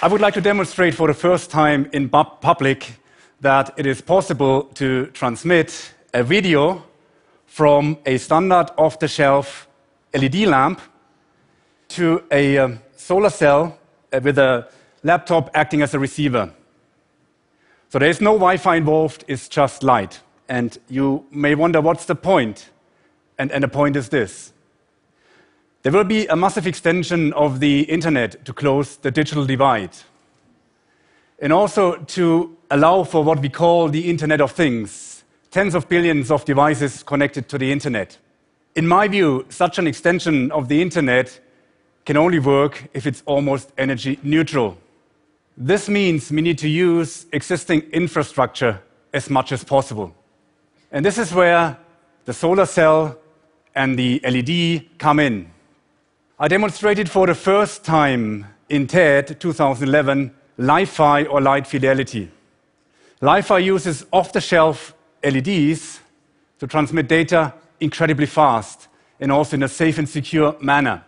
I would like to demonstrate for the first time in public that it is possible to transmit a video from a standard off the shelf LED lamp to a um, solar cell uh, with a laptop acting as a receiver. So there is no Wi Fi involved, it's just light. And you may wonder what's the point? And, and the point is this there will be a massive extension of the internet to close the digital divide. And also to allow for what we call the Internet of Things tens of billions of devices connected to the internet. In my view, such an extension of the internet can only work if it's almost energy neutral. This means we need to use existing infrastructure as much as possible. And this is where the solar cell and the LED come in. I demonstrated for the first time in TED 2011 Li-Fi or light fidelity. Li-Fi uses off-the-shelf LEDs to transmit data incredibly fast and also in a safe and secure manner.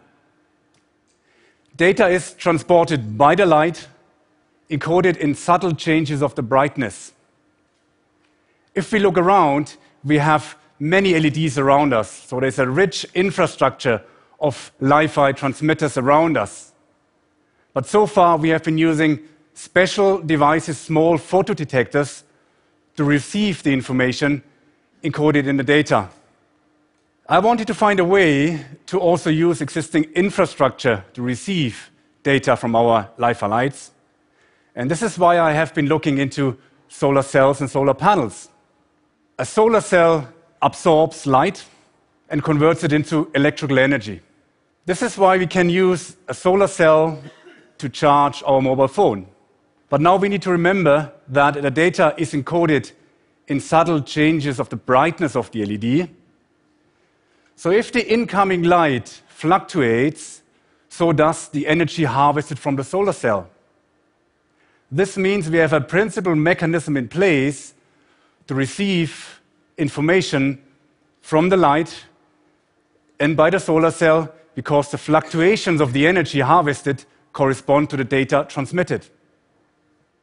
Data is transported by the light, encoded in subtle changes of the brightness. If we look around, we have many LEDs around us, so there's a rich infrastructure of Li-Fi transmitters around us. But so far, we have been using special devices, small photodetectors, to receive the information encoded in the data. I wanted to find a way to also use existing infrastructure to receive data from our Li-Fi lights. And this is why I have been looking into solar cells and solar panels. A solar cell absorbs light and converts it into electrical energy. This is why we can use a solar cell to charge our mobile phone. But now we need to remember that the data is encoded in subtle changes of the brightness of the LED. So if the incoming light fluctuates, so does the energy harvested from the solar cell. This means we have a principal mechanism in place to receive information from the light and by the solar cell because the fluctuations of the energy harvested correspond to the data transmitted.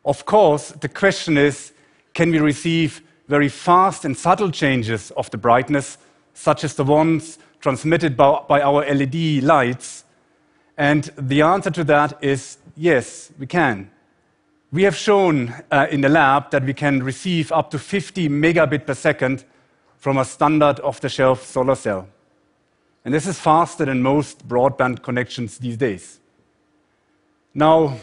Of course, the question is can we receive very fast and subtle changes of the brightness, such as the ones transmitted by, by our LED lights? And the answer to that is yes, we can. We have shown uh, in the lab that we can receive up to 50 megabit per second from a standard off the shelf solar cell. And this is faster than most broadband connections these days. Now,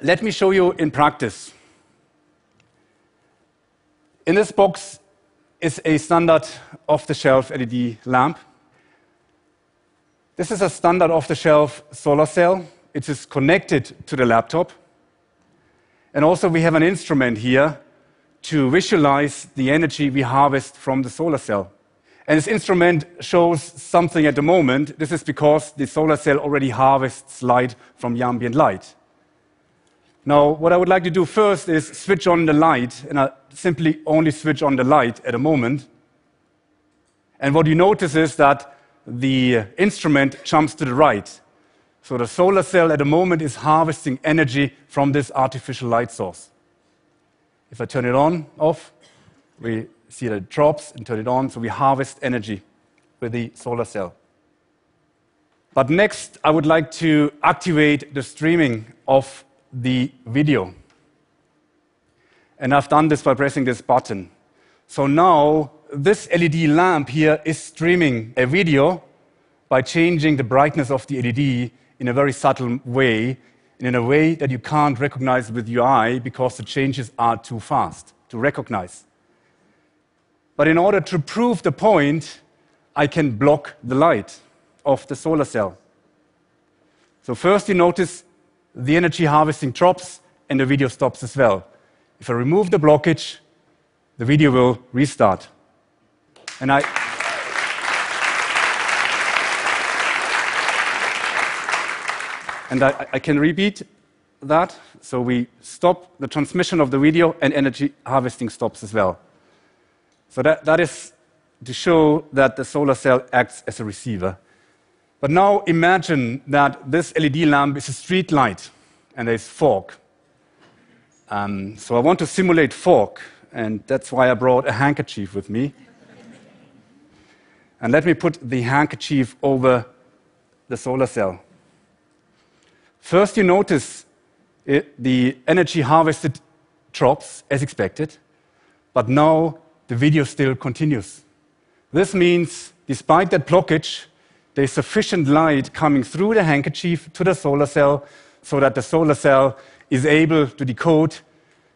let me show you in practice. In this box is a standard off the shelf LED lamp. This is a standard off the shelf solar cell. It is connected to the laptop. And also, we have an instrument here to visualize the energy we harvest from the solar cell. And this instrument shows something at the moment. This is because the solar cell already harvests light from the ambient light. Now, what I would like to do first is switch on the light, and I simply only switch on the light at the moment. And what you notice is that the instrument jumps to the right. So the solar cell at the moment is harvesting energy from this artificial light source. If I turn it on, off, we see that it drops and turn it on, so we harvest energy with the solar cell. But next, I would like to activate the streaming of the video. And I've done this by pressing this button. So now, this LED lamp here is streaming a video by changing the brightness of the LED in a very subtle way, and in a way that you can't recognize with your eye because the changes are too fast to recognize. But in order to prove the point, I can block the light of the solar cell. So first you notice the energy harvesting drops and the video stops as well. If I remove the blockage, the video will restart. And I and I, I, can repeat that. So we stop the transmission of the video and energy harvesting stops as well. So that, that is to show that the solar cell acts as a receiver. But now imagine that this LED lamp is a street light and there's fog. Um, so I want to simulate fog, and that's why I brought a handkerchief with me. and let me put the handkerchief over the solar cell. First, you notice it, the energy harvested drops as expected, but now the video still continues. This means, despite that blockage, there's sufficient light coming through the handkerchief to the solar cell so that the solar cell is able to decode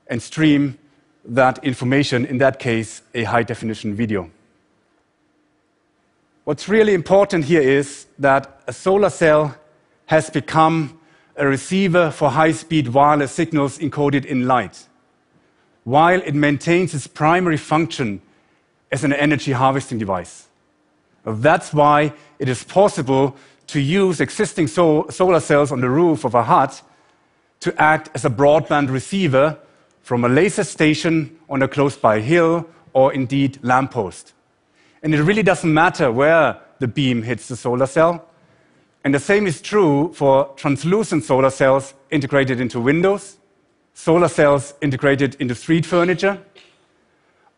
and stream that information, in that case, a high definition video. What's really important here is that a solar cell has become a receiver for high speed wireless signals encoded in light, while it maintains its primary function as an energy harvesting device. That's why it is possible to use existing so solar cells on the roof of a hut to act as a broadband receiver from a laser station on a close by hill or indeed lamppost. And it really doesn't matter where the beam hits the solar cell. And the same is true for translucent solar cells integrated into windows, solar cells integrated into street furniture,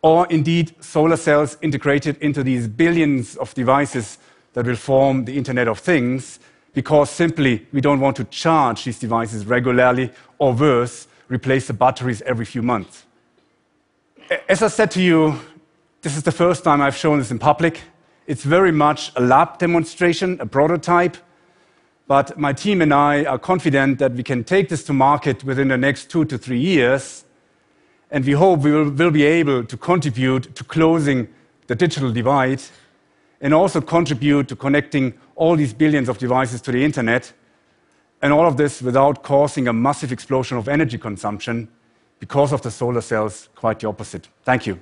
or indeed solar cells integrated into these billions of devices that will form the Internet of Things, because simply we don't want to charge these devices regularly, or worse, replace the batteries every few months. As I said to you, this is the first time I've shown this in public. It's very much a lab demonstration, a prototype, but my team and I are confident that we can take this to market within the next two to three years, and we hope we will, be able to contribute to closing the digital divide and also contribute to connecting all these billions of devices to the internet, and all of this without causing a massive explosion of energy consumption because of the solar cells, quite the opposite. Thank you.